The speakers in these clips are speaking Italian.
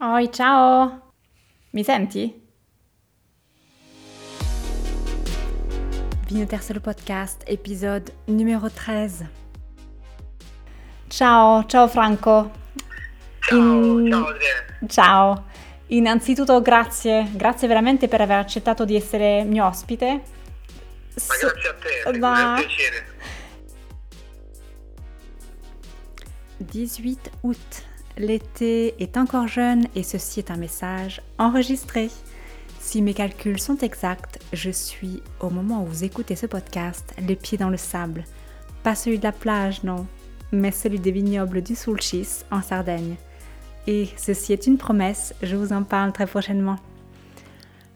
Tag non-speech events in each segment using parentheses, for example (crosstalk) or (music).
Oi, ciao! Mi senti? Vino Terzo podcast, épisode numéro 13. Ciao, ciao Franco. Ciao, In- ciao. Ciao. Innanzitutto grazie, grazie veramente per aver accettato di essere mio ospite. Ma So- grazie a te, ma- è un piacere. 18 août. L'été est encore jeune et ceci est un message enregistré. Si mes calculs sont exacts, je suis, au moment où vous écoutez ce podcast, les pieds dans le sable. Pas celui de la plage, non, mais celui des vignobles du Sulcis en Sardaigne. Et ceci est une promesse, je vous en parle très prochainement.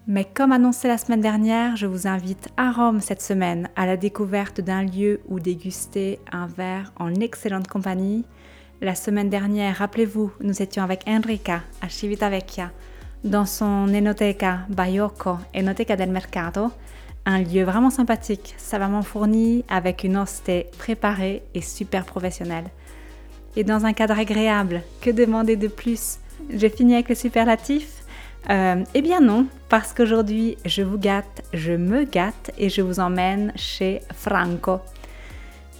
Mais comme annoncé la semaine dernière, je vous invite à Rome cette semaine à la découverte d'un lieu où déguster un verre en excellente compagnie. La semaine dernière, rappelez-vous, nous étions avec Enrica à Civitavecchia dans son Enoteca Baiocco, Enoteca del Mercato, un lieu vraiment sympathique, savamment fourni avec une hostie préparée et super professionnelle. Et dans un cadre agréable, que demander de plus? J'ai fini avec le superlatif euh, eh bien non, parce qu'aujourd'hui je vous gâte, je me gâte et je vous emmène chez Franco.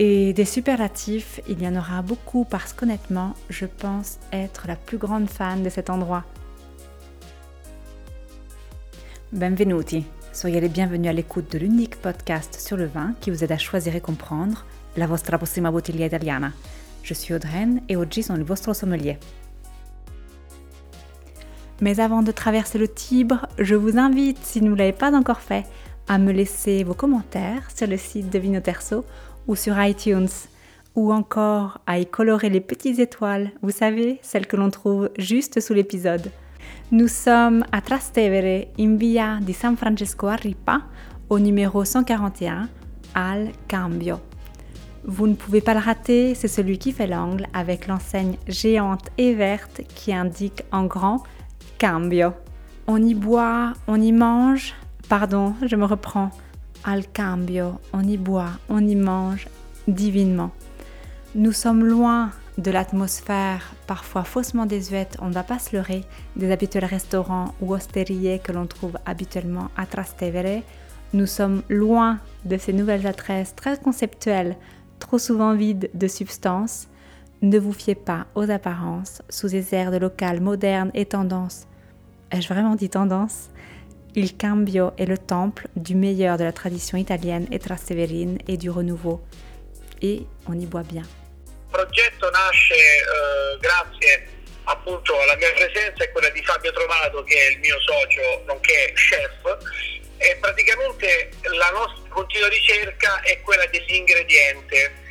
Et des superlatifs, il y en aura beaucoup parce qu'honnêtement, je pense être la plus grande fan de cet endroit. Benvenuti, soyez les bienvenus à l'écoute de l'unique podcast sur le vin qui vous aide à choisir et comprendre la vostra prossima bottiglia italiana. Je suis Audreyne et oggi sono il vostro sommelier. Mais avant de traverser le Tibre, je vous invite, si vous ne l'avez pas encore fait, à me laisser vos commentaires sur le site de Vino Terzo ou sur iTunes, ou encore à y colorer les petites étoiles, vous savez, celles que l'on trouve juste sous l'épisode. Nous sommes à Trastevere, in via di San Francesco a Ripa, au numéro 141, Al Cambio. Vous ne pouvez pas le rater, c'est celui qui fait l'angle avec l'enseigne géante et verte qui indique en grand Cambio. On y boit, on y mange. Pardon, je me reprends. Al cambio, on y boit, on y mange divinement. Nous sommes loin de l'atmosphère parfois faussement désuète, on ne va pas se leurrer, des habituels restaurants ou ostériers que l'on trouve habituellement à Trastevere. Nous sommes loin de ces nouvelles adresses très conceptuelles, trop souvent vides de substance. Ne vous fiez pas aux apparences sous des airs de local moderne et tendance. Ai-je vraiment dit tendance? Il Cambio est le temple du meilleur de la tradition italienne et trasteverine et du renouveau. Et on y boit bien. Il progetto nasce eh, grazie appunto alla mia presenza e quella di Fabio Trovato che è il mio socio nonché chef e praticamente la nostra continua ricerca è quella dell'ingrediente.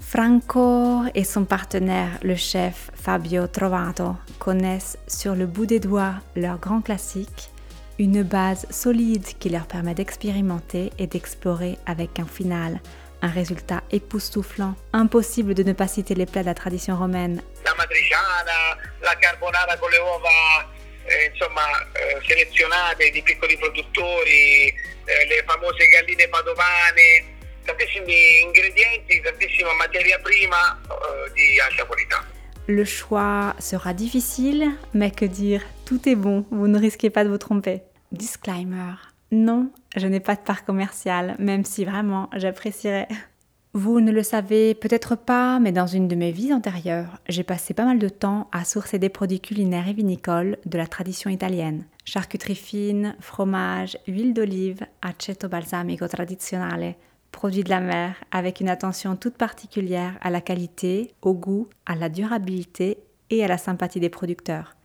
Franco et son partenaire, le chef Fabio Trovato, connaissent sur le bout des doigts leur grand classique, une base solide qui leur permet d'expérimenter et d'explorer avec un final, un résultat époustouflant. Impossible de ne pas citer les plats de la tradition romaine La matriciana, la carbonara con le uova eh, insomma eh, selezionate di piccoli produttori, eh, le famose galline padovane, tantissimi ingredienti, tantissima materia prima eh, di alta qualità. Le choix sera difficile, mais que dire, tout est bon, vous ne risquez pas de vous tromper. Disclaimer. Non, je n'ai pas de part commerciale, même si vraiment j'apprécierais. Vous ne le savez peut-être pas, mais dans une de mes vies antérieures, j'ai passé pas mal de temps à sourcer des produits culinaires et vinicoles de la tradition italienne. Charcuterie fine, fromage, huile d'olive, aceto balsamico tradizionale, produits de la mer avec une attention toute particulière à la qualité, au goût, à la durabilité et à la sympathie des producteurs.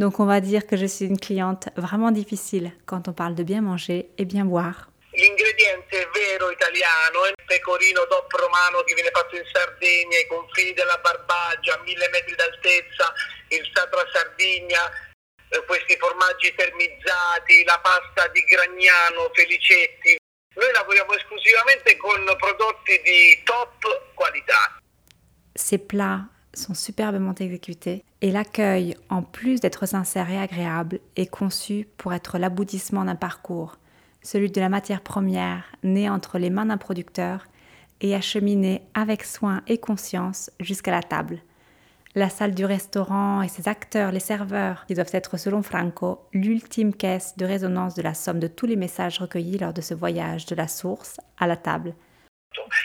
Donc on va dire que je suis une cliente vraiment difficile quand on parle de bien manger et bien boire. L'ingrediente vero italiano è il pecorino DOP romano che viene fatto in Sardegna, i confini della Barbagia, a mille metri d'altezza, il Satra Sardegna, eh, questi formaggi termizzati, la pasta di Gragnano, Felicetti. Noi lavoriamo esclusivamente con prodotti di top qualità. Ces plats sont superbement exécutés et l'accueil, en plus d'être sincère et agréable, est conçu pour être l'aboutissement d'un parcours, celui de la matière première née entre les mains d'un producteur et acheminée avec soin et conscience jusqu'à la table. la salle du restaurant et ses acteurs, les serveurs, qui doivent être, selon Franco, l'ultime caisse de résonance de la somme de tous les messages recueillis lors de ce voyage de la source à la table.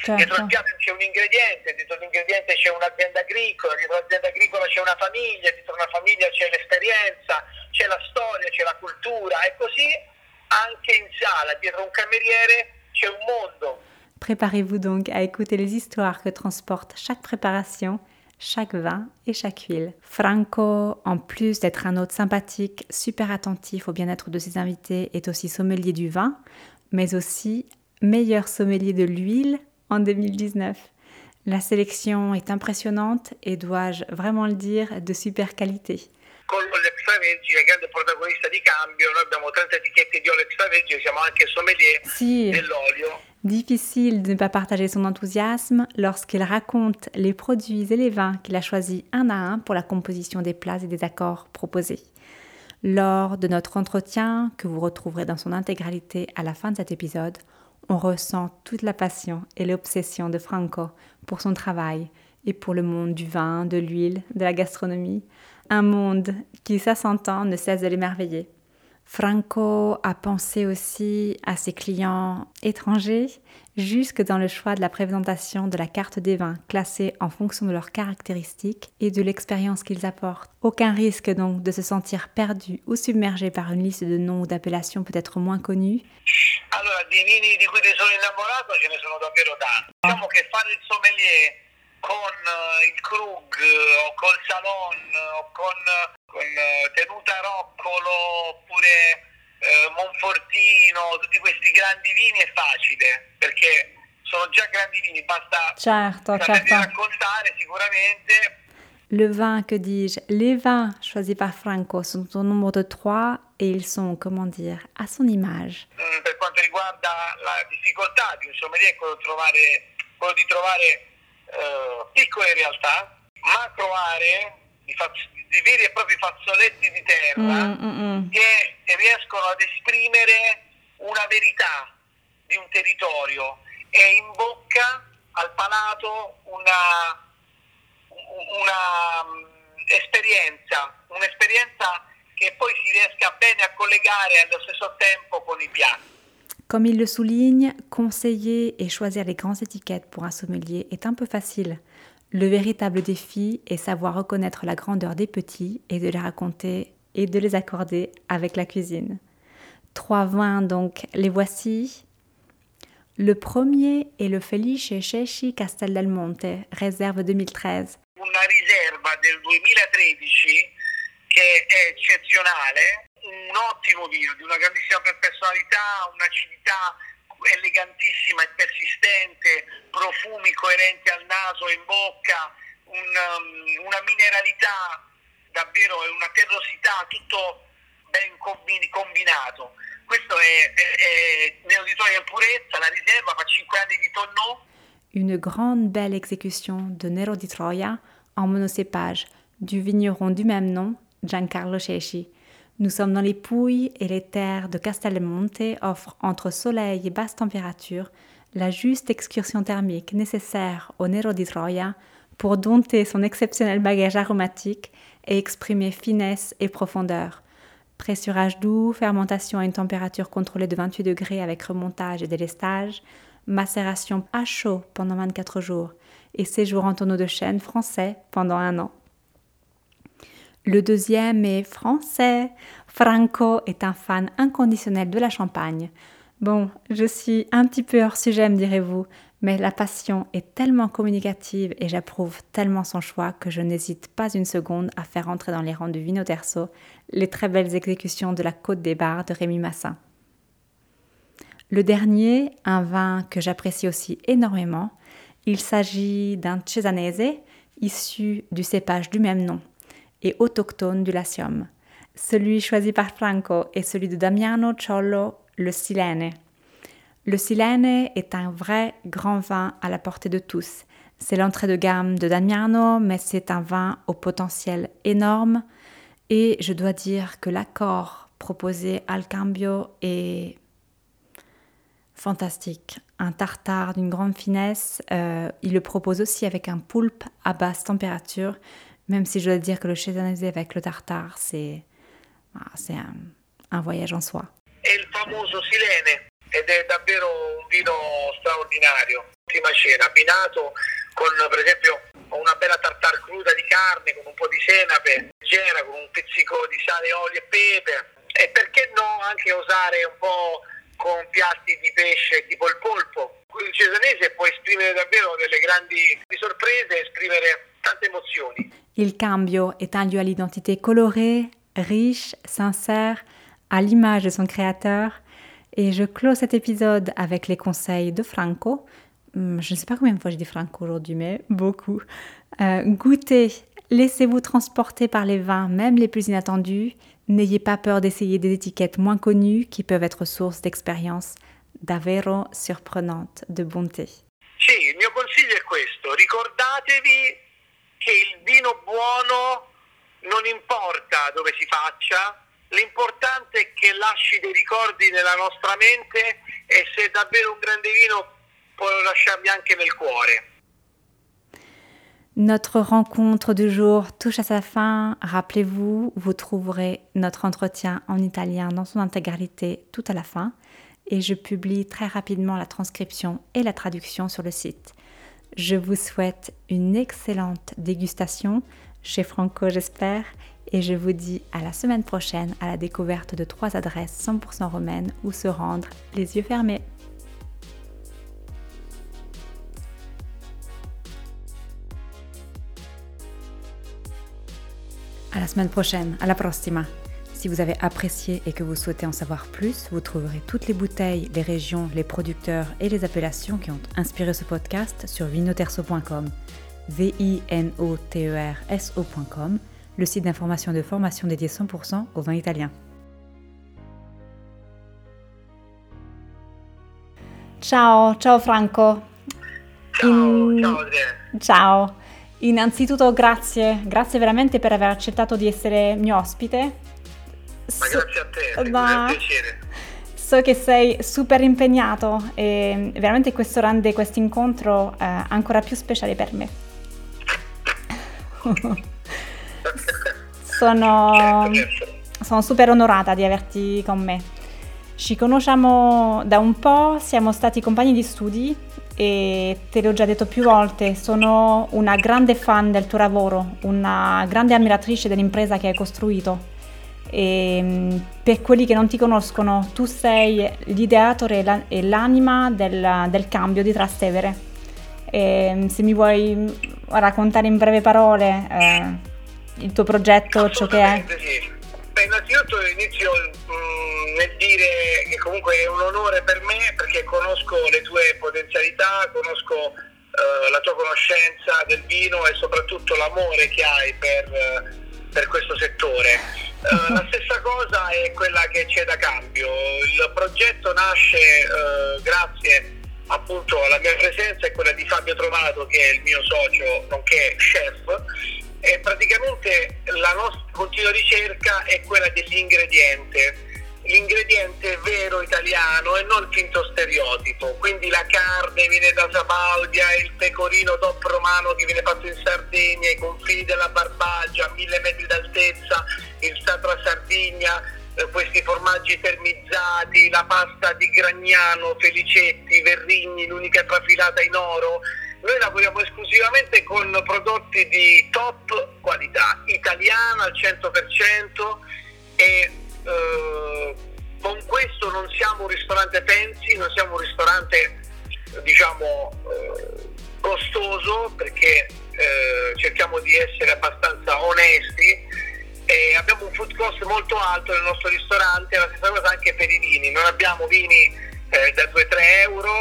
Certo. Dietro il piatto c'è un ingrediente, dietro l'ingrediente c'è un'azienda agricola, dietro l'azienda agricola c'è una famiglia, dietro una famiglia c'è l'esperienza, c'è la storia, c'è la cultura e così anche in sala, dietro un cameriere c'è un mondo. Préparez-vous donc à écouter les histoires que transporte chaque préparation chaque vin et chaque huile. Franco, en plus d'être un hôte sympathique, super attentif au bien-être de ses invités, est aussi sommelier du vin, mais aussi meilleur sommelier de l'huile en 2019. La sélection est impressionnante et dois-je vraiment le dire, de super qualité. Con l'extravergine, grande protagonista di cambio, noi abbiamo 30 etichette di olio extravergine, siamo anche sommelier sì. dell'olio. Difficile de ne pas partager son enthousiasme lorsqu'il raconte les produits et les vins qu'il a choisis un à un pour la composition des plats et des accords proposés. Lors de notre entretien, que vous retrouverez dans son intégralité à la fin de cet épisode, on ressent toute la passion et l'obsession de Franco pour son travail et pour le monde du vin, de l'huile, de la gastronomie, un monde qui, ça s'entend, ne cesse de l'émerveiller. Franco a pensé aussi à ses clients étrangers, jusque dans le choix de la présentation de la carte des vins classée en fonction de leurs caractéristiques et de l'expérience qu'ils apportent. Aucun risque donc de se sentir perdu ou submergé par une liste de noms ou d'appellations peut-être moins connues. Sommelier Krug Salon con eh, Tenuta Roccolo oppure eh, Monfortino, tutti questi grandi vini è facile perché sono già grandi vini, basta certo, certo. raccontare sicuramente. Le vin, que dis-je Les vins choisis par Franco sont au nombre de trois et ils sont, comment dire, à son image. Mm, per quanto riguarda la difficoltà di un sommelier, quello, trovare, quello di trovare eh, piccole realtà, macro aree di, di veri e propri fazzoletti di terra mm, mm, mm. che riescono ad esprimere una verità di un territorio e in bocca al palato una, una um, esperienza, un'esperienza che poi si riesca bene a collegare allo stesso tempo con i piatti. Comme il le souligne, conseiller et choisir les grandes étiquettes pour un sommelier est un peu facile. Le véritable défi est savoir reconnaître la grandeur des petits et de les raconter et de les accorder avec la cuisine. Trois vins donc, les voici. Le premier est le Felice Cesci Castel del Monte, réserve 2013. Una riserva del 2013 che è eccezionale, un ottimo vino, di una grandissima personalità, un'acidità elegantissima e persistente, profumi coerenti al naso e in bocca, un, um, una mineralità davvero e una terrosità, tutto ben combinato. Questo è, è, è Neoditoria in purezza, la riserva fa 5 anni di tonneau. Une grande belle exécution de Nero di Troia en monocépage du vigneron du même nom, Giancarlo Cesci. Nous sommes dans les Pouilles et les terres de Castelmonte offrent entre soleil et basse température la juste excursion thermique nécessaire au Nero di Troia pour dompter son exceptionnel bagage aromatique et exprimer finesse et profondeur. Pressurage doux, fermentation à une température contrôlée de 28 degrés avec remontage et délestage, macération à chaud pendant 24 jours et séjour en tonneau de chêne français pendant un an. Le deuxième est français. Franco est un fan inconditionnel de la Champagne. Bon, je suis un petit peu hors sujet, me direz-vous, mais la passion est tellement communicative et j'approuve tellement son choix que je n'hésite pas une seconde à faire entrer dans les rangs du Vino Terzo les très belles exécutions de la Côte des Bars de Rémi Massin. Le dernier, un vin que j'apprécie aussi énormément, il s'agit d'un Cesanese issu du cépage du même nom, et autochtone du Latium. Celui choisi par Franco est celui de Damiano Ciollo, le Silene. Le Silene est un vrai grand vin à la portée de tous. C'est l'entrée de gamme de Damiano, mais c'est un vin au potentiel énorme. Et je dois dire que l'accord proposé al cambio est fantastique. Un tartare d'une grande finesse. Euh, il le propose aussi avec un poulpe à basse température Même si je dois dire que le chetanesé avec le tartare, c'est ah, un, un voyage en soi. È il famoso Silene ed è davvero un vino straordinario, ultima cena, abbinato con per esempio una bella tartare cruda di carne, con un po' di senape, leggera, con un pizzico di sale, olio e pepe. E perché no anche osare un po' con piatti di pesce tipo il polpo. Il cesanese può esprimere davvero delle grandi sorprese, esprimere tante emozioni. Il cambio est un lieu à l'identité colorée, riche, sincère, à l'image de son créateur. Et je clôt cet épisode avec les conseils de Franco. Hmm, je ne sais pas combien de fois je dis Franco aujourd'hui, mais beaucoup. Euh, goûtez, laissez-vous transporter par les vins, même les plus inattendus. N'ayez pas peur d'essayer des étiquettes moins connues qui peuvent être source d'expériences davvero surprenantes de bonté. Sì, il mio consiglio è questo, ricordatevi che il vino buono non importa dove si faccia, l'importante è che lasci dei ricordi nella nostra mente e se è davvero un grande vino può lasciarli anche nel cuore. Notre rencontre du jour touche à sa fin. Rappelez-vous, vous trouverez notre entretien en italien dans son intégralité tout à la fin et je publie très rapidement la transcription et la traduction sur le site. Je vous souhaite une excellente dégustation chez Franco, j'espère, et je vous dis à la semaine prochaine à la découverte de trois adresses 100% romaines où se rendre les yeux fermés. À la semaine prochaine, à la prossima. Si vous avez apprécié et que vous souhaitez en savoir plus, vous trouverez toutes les bouteilles, les régions, les producteurs et les appellations qui ont inspiré ce podcast sur vinoterso.com, v i n o t e r s o.com, le site d'information et de formation dédié 100% au vin italien. Ciao, ciao Franco. Ciao, In... ciao. Ciao. Innanzitutto grazie, grazie veramente per aver accettato di essere mio ospite. Ma so, grazie a te, ma... è un piacere. So che sei super impegnato e veramente questo rende questo incontro eh, ancora più speciale per me. (laughs) sono, sono super onorata di averti con me. Ci conosciamo da un po', siamo stati compagni di studi e te l'ho già detto più volte, sono una grande fan del tuo lavoro, una grande ammiratrice dell'impresa che hai costruito. E mm, per quelli che non ti conoscono, tu sei l'ideatore e l'anima del, del cambio di Trastevere. E mm, se mi vuoi raccontare in breve parole eh, il tuo progetto, ciò che è. Sì. Beh, innanzitutto inizio mh, nel dire che comunque è un onore per me perché conosco le tue potenzialità, conosco uh, la tua conoscenza del vino e soprattutto l'amore che hai per, uh, per questo settore. Uh, la stessa cosa è quella che c'è da cambio. Il progetto nasce grazie appunto alla mia presenza e quella di Fabio Trovato che è il mio socio nonché chef e praticamente la nostra continua ricerca è quella dell'ingrediente l'ingrediente vero italiano e non finto stereotipo. Quindi la carne viene da Sabaudia, il pecorino DOP romano che viene fatto in Sardegna, i confini della Barbaggia a mille metri d'altezza, il Satra Sardegna, eh, questi formaggi termizzati, la pasta di Gragnano, Felicetti, Verrigni, l'unica trafilata in oro. Noi lavoriamo esclusivamente con prodotti di top qualità, italiana al 100% e eh, con questo non siamo un ristorante fancy, non siamo un ristorante diciamo eh, costoso perché eh, cerchiamo di essere abbastanza onesti. E abbiamo un food cost molto alto nel nostro ristorante, la stessa cosa anche per i vini, non abbiamo vini eh, da 2-3 euro,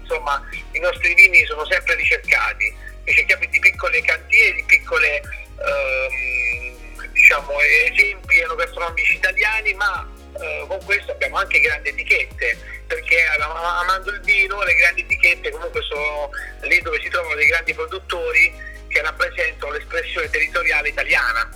insomma i nostri vini sono sempre ricercati, ricerchiamo di piccole cantiere, di piccole ehm, diciamo, esempi enogastronomici italiani, ma eh, con questo abbiamo anche grandi etichette, perché amando il vino le grandi etichette comunque sono lì dove si trovano dei grandi produttori che rappresentano l'espressione territoriale italiana.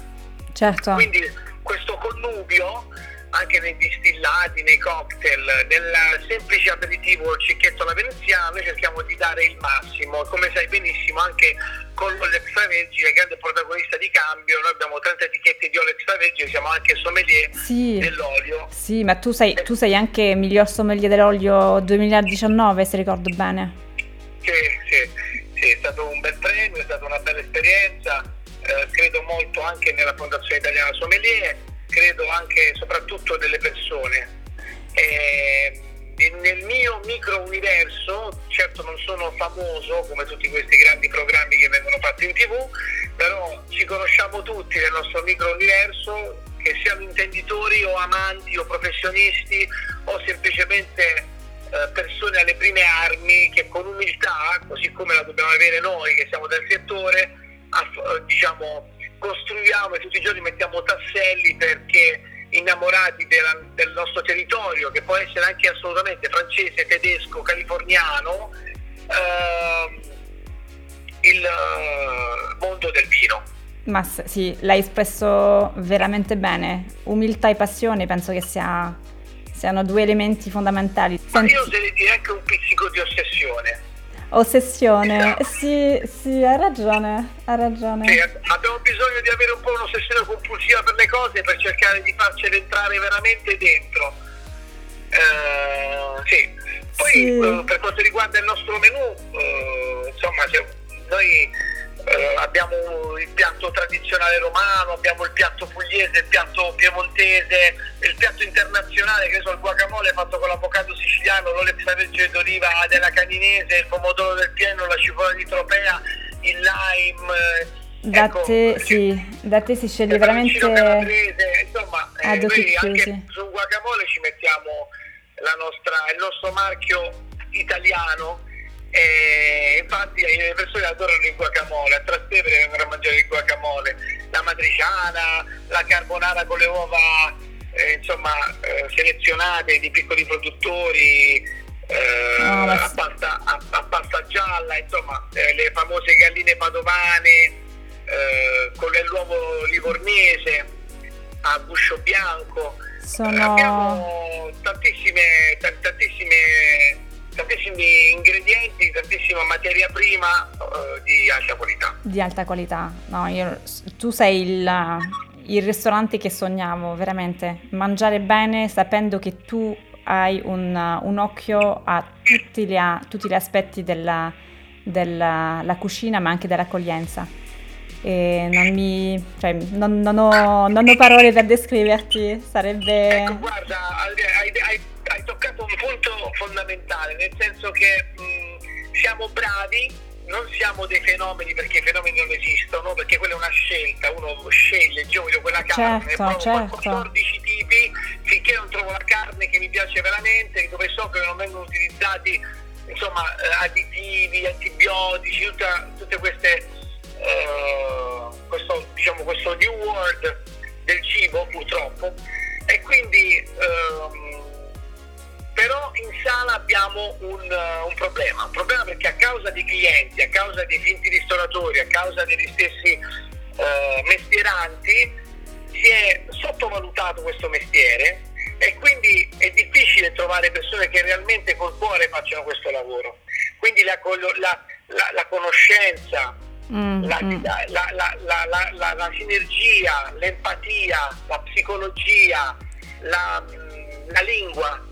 Certo. Quindi questo connubio anche nei distillati, nei cocktail, nel semplice aperitivo cicchetto alla veneziana, noi cerchiamo di dare il massimo. Come sai benissimo, anche con l'olio extravergine, grande protagonista di cambio, noi abbiamo 30 etichette di olio extravergine, siamo anche sommelier sì, dell'olio. Sì, ma tu sei, tu sei anche miglior sommelier dell'olio 2019, se ricordo bene. Sì, sì, sì, è stato un bel premio, è stata una bella esperienza, eh, credo molto anche nella Fondazione Italiana Sommelier, credo anche e soprattutto delle persone. Eh, nel mio micro universo, certo non sono famoso come tutti questi grandi programmi che vengono fatti in tv, però ci conosciamo tutti nel nostro micro universo, che siano intenditori o amanti o professionisti o semplicemente eh, persone alle prime armi che con umiltà, così come la dobbiamo avere noi che siamo del settore, diciamo, costruiamo e tutti i giorni mettiamo tasselli perché innamorati della, del nostro territorio, che può essere anche assolutamente francese, tedesco, californiano, eh, il uh, mondo del vino. Ma sì, l'hai espresso veramente bene. Umiltà e passione penso che sia, siano due elementi fondamentali. Ma Senti... io oserei dire anche un pizzico di ossessione. Ossessione, sì, sì, hai ragione, hai ragione. Sì, abbiamo bisogno di avere un po' un'ossessione compulsiva per le cose per cercare di farcele entrare veramente dentro. Uh, sì. Poi sì. Uh, per quanto riguarda il nostro menù, uh, insomma, noi eh, abbiamo il piatto tradizionale romano, abbiamo il piatto pugliese, il piatto piemontese, il piatto internazionale che sono il guacamole fatto con l'avocado siciliano, l'olio extravergine d'oliva della caninese, il pomodoro del pieno, la cipolla di tropea, il lime. Da, ecco, te, sì, da te si sceglie veramente insomma eh, noi anche sul guacamole ci mettiamo nostra, il nostro marchio italiano e infatti le persone adorano il guacamole, a Trastevere vengono a mangiare il guacamole, la matriciana, la carbonara con le uova eh, insomma, eh, selezionate di piccoli produttori, eh, oh, a, pasta, a, a, pasta, gialla, insomma eh, le famose galline padovane eh, con l'uovo livornese a guscio bianco. Sono... abbiamo tantissime, tantissime tantissimi ingredienti, tantissima materia prima uh, di alta qualità. Di alta qualità, no, io, tu sei il, il, ristorante che sognavo, veramente. Mangiare bene sapendo che tu hai un, un occhio a tutti gli, a tutti gli aspetti della, della cucina, ma anche dell'accoglienza. E non mi. Cioè, non, non, ho, non ho parole per descriverti, sarebbe. Ecco, guarda, hai, hai punto fondamentale, nel senso che mh, siamo bravi, non siamo dei fenomeni perché i fenomeni non esistono, perché quella è una scelta, uno sceglie, io voglio quella carne, certo, provo certo. 14 tipi, finché non trovo la carne che mi piace veramente, dove so che non vengono utilizzati insomma, eh, additivi, antibiotici, tutta, tutte queste, uh, questo, diciamo, questo new world del cibo purtroppo. E quindi um, però in sala abbiamo un, uh, un, problema, un problema perché a causa dei clienti, a causa dei finti ristoratori, a causa degli stessi uh, mestieranti, si è sottovalutato questo mestiere e quindi è difficile trovare persone che realmente col cuore facciano questo lavoro. Quindi la, la, la, la conoscenza, mm, la, mm. sinergia, l'empatia, la psicologia, la, la lingua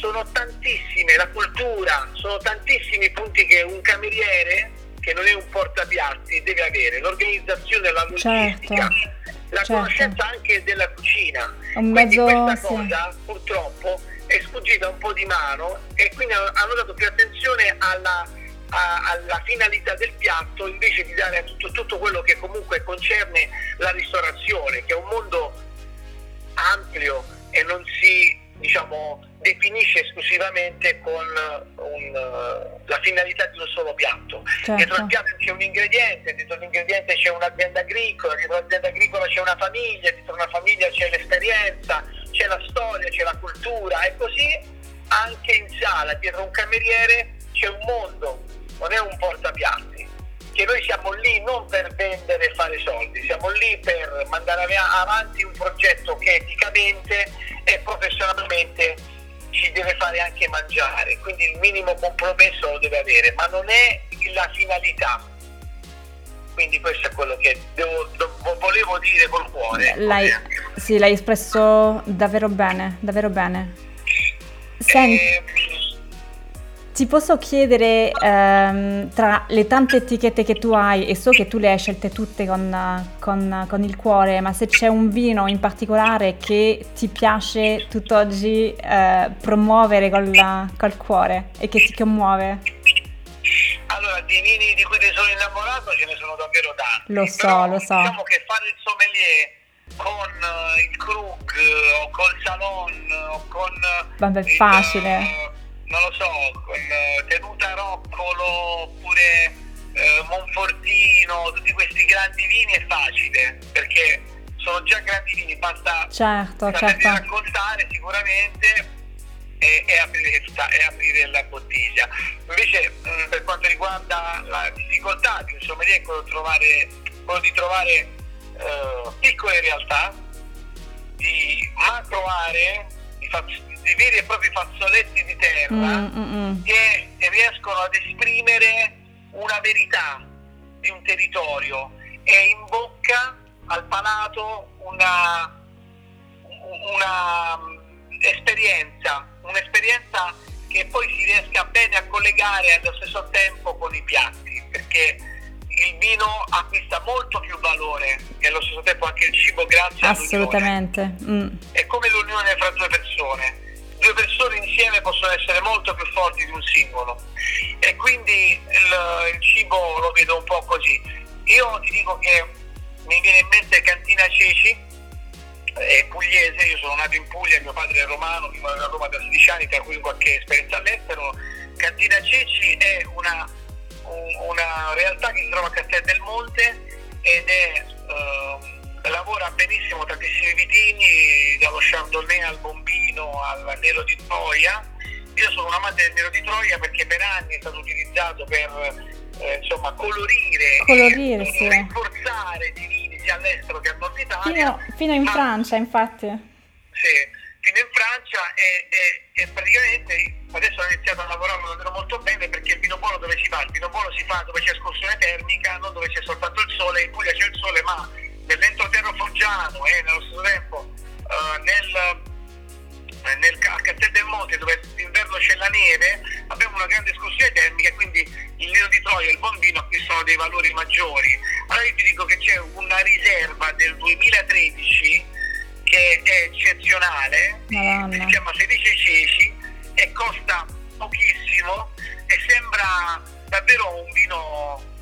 sono tantissime, la cultura, sono tantissimi punti che un cameriere, che non è un portapiatti, deve avere, l'organizzazione, la logistica, certo, la certo. conoscenza anche della cucina. Un quindi mezzo, questa cosa sì. purtroppo è sfuggita un po' di mano e quindi hanno dato più attenzione alla, a, alla finalità del piatto invece di dare a tutto, tutto quello che comunque concerne la ristorazione, che è un mondo ampio e non si diciamo, definisce esclusivamente con un, la finalità di un solo piatto. Certo. Dietro il piatto c'è un ingrediente, dietro l'ingrediente c'è un'azienda agricola, dietro l'azienda agricola c'è una famiglia, dietro una famiglia c'è l'esperienza, c'è la storia, c'è la cultura e così anche in sala, dietro un cameriere c'è un mondo, non è un portapiatti che noi siamo lì non per vendere e fare soldi, siamo lì per mandare avanti un progetto che eticamente e professionalmente deve fare anche mangiare, quindi il minimo compromesso lo deve avere, ma non è la finalità. quindi questo è quello che devo, volevo dire col cuore. L'hai, sì, l'hai espresso davvero bene, davvero bene. Senti, eh, ti posso chiedere, ehm, tra le tante etichette che tu hai, e so che tu le hai scelte tutte con, con, con il cuore, ma se c'è un vino in particolare che ti piace tutt'oggi eh, promuovere col, col cuore e che ti commuove? Allora, di vini di cui ti sono innamorato ce ne sono davvero tanti. Lo so, Però, lo so. Diciamo che fare il sommelier con uh, il Krug o col Salon o con... Vabbè, il, facile. Uh, non lo so, con uh, Tenuta Roccolo oppure Monfortino, tutti questi grandi vini è facile perché sono già grandi vini, basta certo, certo. raccontare sicuramente e, e, aprire, e, aprire, la bottiglia. Invece mh, mm, per quanto riguarda la difficoltà di un sommelier quello, trovare, quello di trovare uh, piccole realtà, di macro aree, di, di veri e propri fazzoletti di terra mm, mm, mm. che riescono ad esprimere una verità di un territorio e in bocca al palato una, una mm, esperienza un'esperienza che poi si riesca bene a collegare allo stesso tempo con i piatti, perché il vino acquista molto più valore e allo stesso tempo anche il cibo grazie Assolutamente. Mm. È come l'unione fra due persone. Due persone insieme possono essere molto più forti di un singolo e quindi il, il cibo lo vedo un po' così. Io ti dico che mi viene in mente Cantina Ceci, è pugliese, io sono nato in Puglia, mio padre è romano, vivo a Roma da 16 anni, tra cui qualche esperienza all'estero. Cantina Ceci è una, una realtà che si trova a Castel del Monte ed è, eh, lavora benissimo tantissimi vitini, dallo Chardonnay al Bombino al Nero di Troia. Io sono un amante del Nero di Troia perché per anni è stato utilizzato per eh, insomma, colorire, colorire e rinforzare i vini sia all'estero che al nord Italia. Fino, fino in ma, Francia, infatti. Sì, fino in Francia e, e, e, praticamente adesso ho iniziato a lavorare davvero molto bene perché il vino buono dove si fa? Il vino buono si fa dove c'è escursione termica, non dove c'è soltanto il sole, in Puglia c'è il sole, ma nell'entroterra foggiano e nello stesso tempo uh, nel nel, a Castel del Monte dove d'inverno c'è la neve abbiamo una grande escursione termica e quindi il Nero di Troia e il Bombino acquistano dei valori maggiori. Allora io ti dico che c'è una riserva del 2013 che è eccezionale, Madonna. si chiama 16 ceci e costa pochissimo e sembra davvero un vino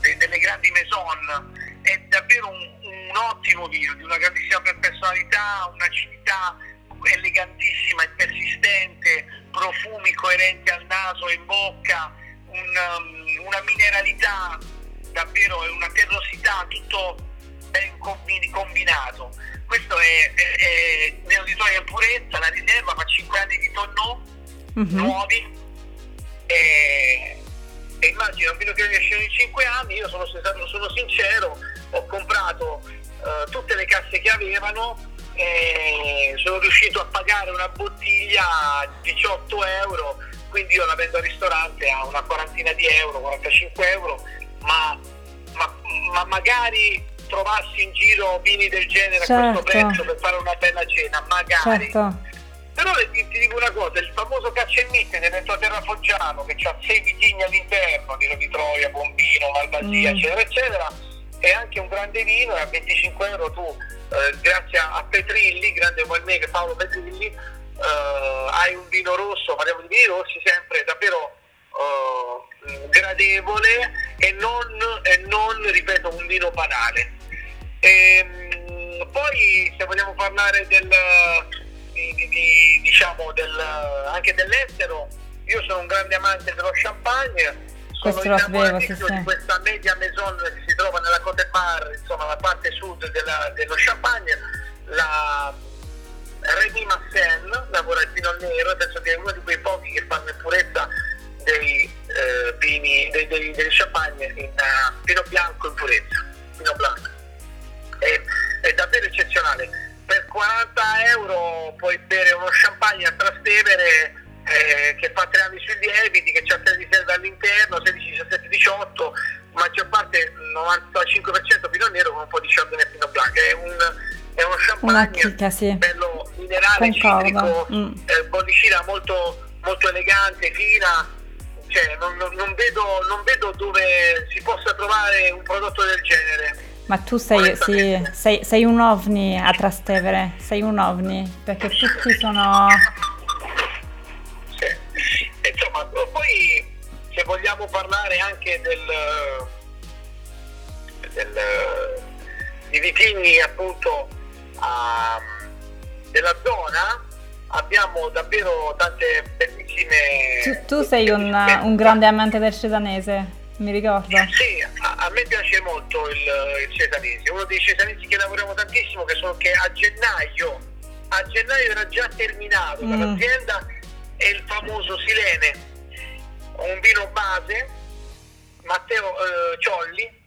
de, delle grandi maison, è davvero un, un ottimo vino, di una grandissima personalità, un'acidità elegantissima e persistente, profumi coerenti al naso e in bocca, un, um, una mineralità davvero e una terrosità, tutto ben combinato. Questo è, è, è Neoditoria in purezza, la riserva fa 5 anni di tonneau mm-hmm. nuovi e, e immagino un vino che riesce in 5 anni, io sono, sono sincero, ho comprato uh, tutte le casse che avevano e sono riuscito a pagare una bottiglia a 18 euro, quindi io la vendo al ristorante a una quarantina di euro, 45 euro, ma, ma, ma magari trovassi in giro vini del genere certo. a questo certo. prezzo per fare una bella cena, magari. Certo. Però ti, ti, dico una cosa, il famoso cacciennite dell'entroterra foggiano che ha sei vitigni all'interno, Nero di Troia, Bombino, Malvasia, mm. eccetera, eccetera, è anche un grande vino e a 25 euro tu eh, grazie a Petrilli, grande che Paolo Petrilli, eh, hai un vino rosso, parliamo di vini rossi, sempre davvero eh, gradevole e non, e non, ripeto, un vino banale. E, ehm, poi se vogliamo parlare del, di, di, diciamo del, anche dell'estero, io sono un grande amante dello champagne. Questo sapevo, sì, sì. di questa media maison che si trova nella Côte Bar, insomma la parte sud della, dello Champagne, la Rémy Massen lavora il Pinot Nero, penso che è uno di quei pochi che fanno in purezza dei eh, vini, dei, dei, dei champagne in uh, Pinot Bianco in purezza, 40 euro puoi bere uno champagne a Trastevere eh, che fa tre anni sui lieviti, che ha 6 riserve all'interno, 16, 17, 18, maggior parte 95% Pinot Nero con un po' di Chardonnay e Pinot Blanc. È un, è uno champagne chicca, sì. bello minerale, citrico, mm. eh, bollicina molto, molto elegante, fina. Cioè, non, non, non, vedo, non vedo dove si possa trovare un prodotto del genere. Ma tu sei, sì, sei, sei, un ovni a Trastevere, sei un ovni, perché tutti sono... Sì. Insomma, poi se vogliamo parlare anche del, del di vitigni appunto a, della zona, abbiamo davvero tante bellissime... Tu, tu sei un, un grande amante del cesanese mi ricordo. Sì, a, me piace molto il, il cesanese, uno dei cesanesi che lavoriamo tantissimo che sono che a gennaio, a gennaio era già terminato mm. dall'azienda è il famoso Silene, un vino base, Matteo eh, Ciolli,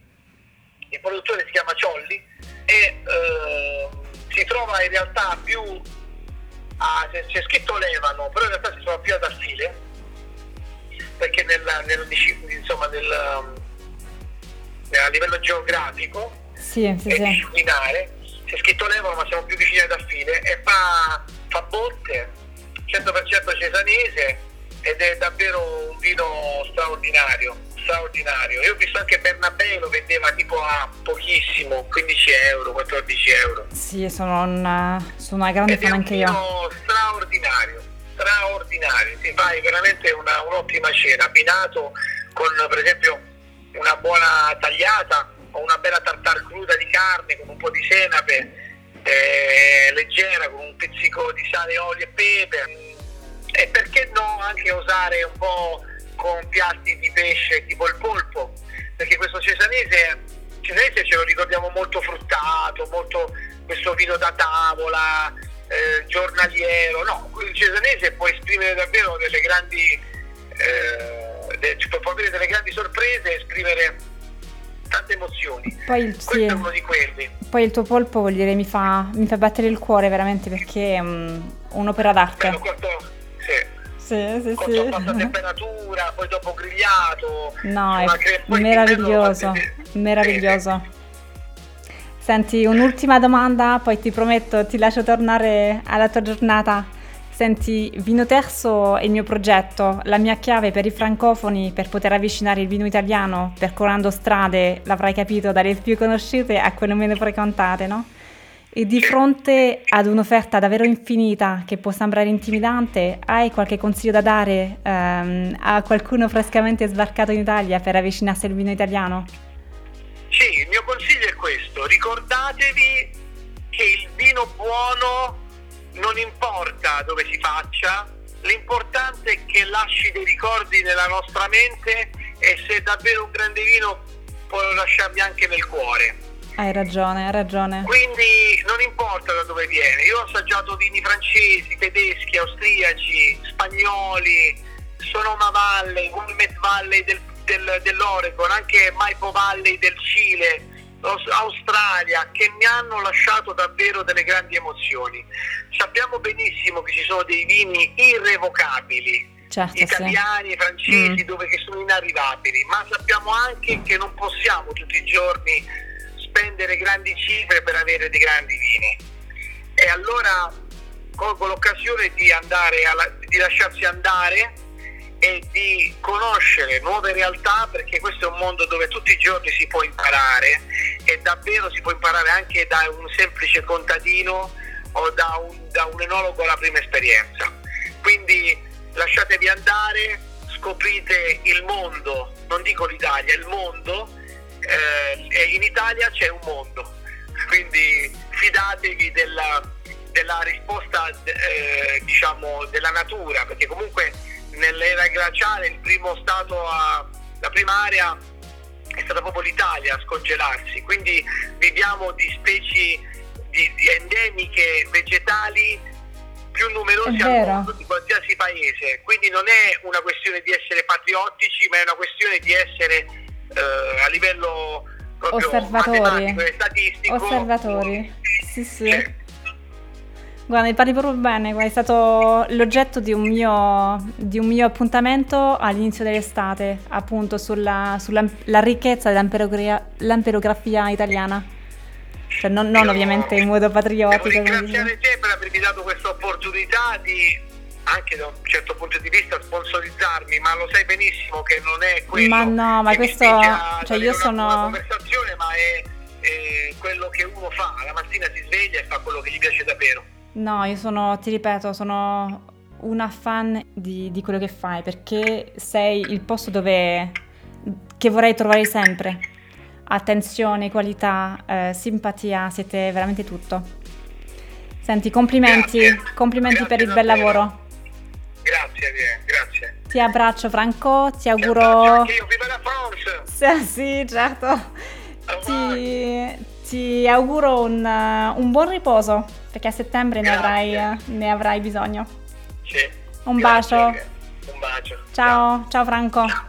il produttore si chiama Ciolli e eh, si trova in realtà più a, c'è scritto Levano, però in realtà si trova più ad Affile perché nel, nel, insomma, nel, a livello geografico sì, sì, e sì. disciplinare c'è scritto Levano ma siamo più vicini ad Affile e fa, fa botte 100% cesanese ed è davvero un vino straordinario straordinario. Io ho visto anche Bernabé lo vendeva tipo a pochissimo 15 euro 14 euro. Sì sono una, sono una grande fan anche io. straordinario straordinari, ti fai veramente una, un'ottima cena, abbinato con per esempio una buona tagliata o una bella tartar cruda di carne con un po' di senape eh, leggera, con un pizzico di sale, olio e pepe. E perché no anche usare un po' con piatti di pesce tipo il polpo, perché questo cesanese, cesanese ce lo ricordiamo molto fruttato, molto questo vino da tavola, eh, giornaliero, no, il cesanese può esprimere davvero delle grandi, eh, de, può avere delle grandi sorprese, esprimere tante emozioni. Poi il, sì. è uno di quelli. Poi il tuo polpo vuol dire mi fa, mi fa battere il cuore veramente perché è um, un'opera d'arte. Bello, cotto, sì. Sì, sì, sì. a (laughs) temperatura, poi dopo grigliato. No, è cre- meraviglioso, meraviglioso. Senti, un'ultima domanda, poi ti prometto, ti lascio tornare alla tua giornata. Senti, Vino Terzo è il mio progetto, la mia chiave per i francofoni per poter avvicinare il vino italiano, percorrendo strade, l'avrai capito, dalle più conosciute a quelle meno frequentate, no? E di fronte ad un'offerta davvero infinita che può sembrare intimidante, hai qualche consiglio da dare um, a qualcuno frescamente sbarcato in Italia per avvicinarsi al vino italiano? Sì, il mio consiglio è questo, ricordatevi che il vino buono non importa dove si faccia, l'importante è che lasci dei ricordi nella nostra mente e se è davvero un grande vino può lasciarli anche nel cuore. Hai ragione, hai ragione. Quindi non importa da dove viene, io ho assaggiato vini francesi, tedeschi, austriaci, spagnoli, Sonoma Valley, Wilmette Valley del del, dell'Oregon, anche Maipo Valley del Cile, Australia, che mi hanno lasciato davvero delle grandi emozioni. Sappiamo benissimo che ci sono dei vini irrevocabili, certo, italiani sì. francesi, mm. dove che sono inarrivabili, ma sappiamo anche che non possiamo tutti i giorni spendere grandi cifre per avere dei grandi vini. E allora colgo l'occasione di, alla, di lasciarsi andare e di conoscere nuove realtà perché questo è un mondo dove tutti i giorni si può imparare e davvero si può imparare anche da un semplice contadino o da un, da un enologo alla prima esperienza. Quindi lasciatevi andare, scoprite il mondo, non dico l'Italia, il mondo eh, e in Italia c'è un mondo, quindi fidatevi della, della risposta eh, diciamo, della natura perché comunque nell'era glaciale il primo stato a, la prima area è stata proprio l'Italia a scongelarsi, quindi viviamo di specie di, di endemiche vegetali più numerose al mondo di qualsiasi paese, quindi non è una questione di essere patriottici, ma è una questione di essere eh, a livello proprio osservatori. e statistico osservatori. Sì, sì. Guarda, mi parli proprio bene, è stato l'oggetto di un mio, di un mio appuntamento all'inizio dell'estate, appunto sulla, sulla la ricchezza dell'amperografia italiana. Cioè, non, non ovviamente in modo patriottico. Devo ringraziare te per avermi dato questa opportunità di anche da un certo punto di vista sponsorizzarmi, ma lo sai benissimo che non è quello. Ma no, ma questo cioè io sono una conversazione, ma è, è quello che uno fa, la mattina si sveglia e fa quello che gli piace davvero. No, io sono, ti ripeto, sono una fan di, di quello che fai perché sei il posto dove che vorrei trovare sempre. Attenzione, qualità, eh, simpatia, siete veramente tutto. Senti, complimenti, Grazie. complimenti Grazie per il bel lavoro. Grazie, grazie. Ti abbraccio Franco, ti Ti abbraccio auguro... Anche io, viva la France! (laughs) Sì, sì, certo. Ti, ti auguro un, un buon riposo perché a settembre ne avrai, ne avrai bisogno. Sì. Un Grazie, bacio. Un bacio. Ciao, ciao Franco. Ciao.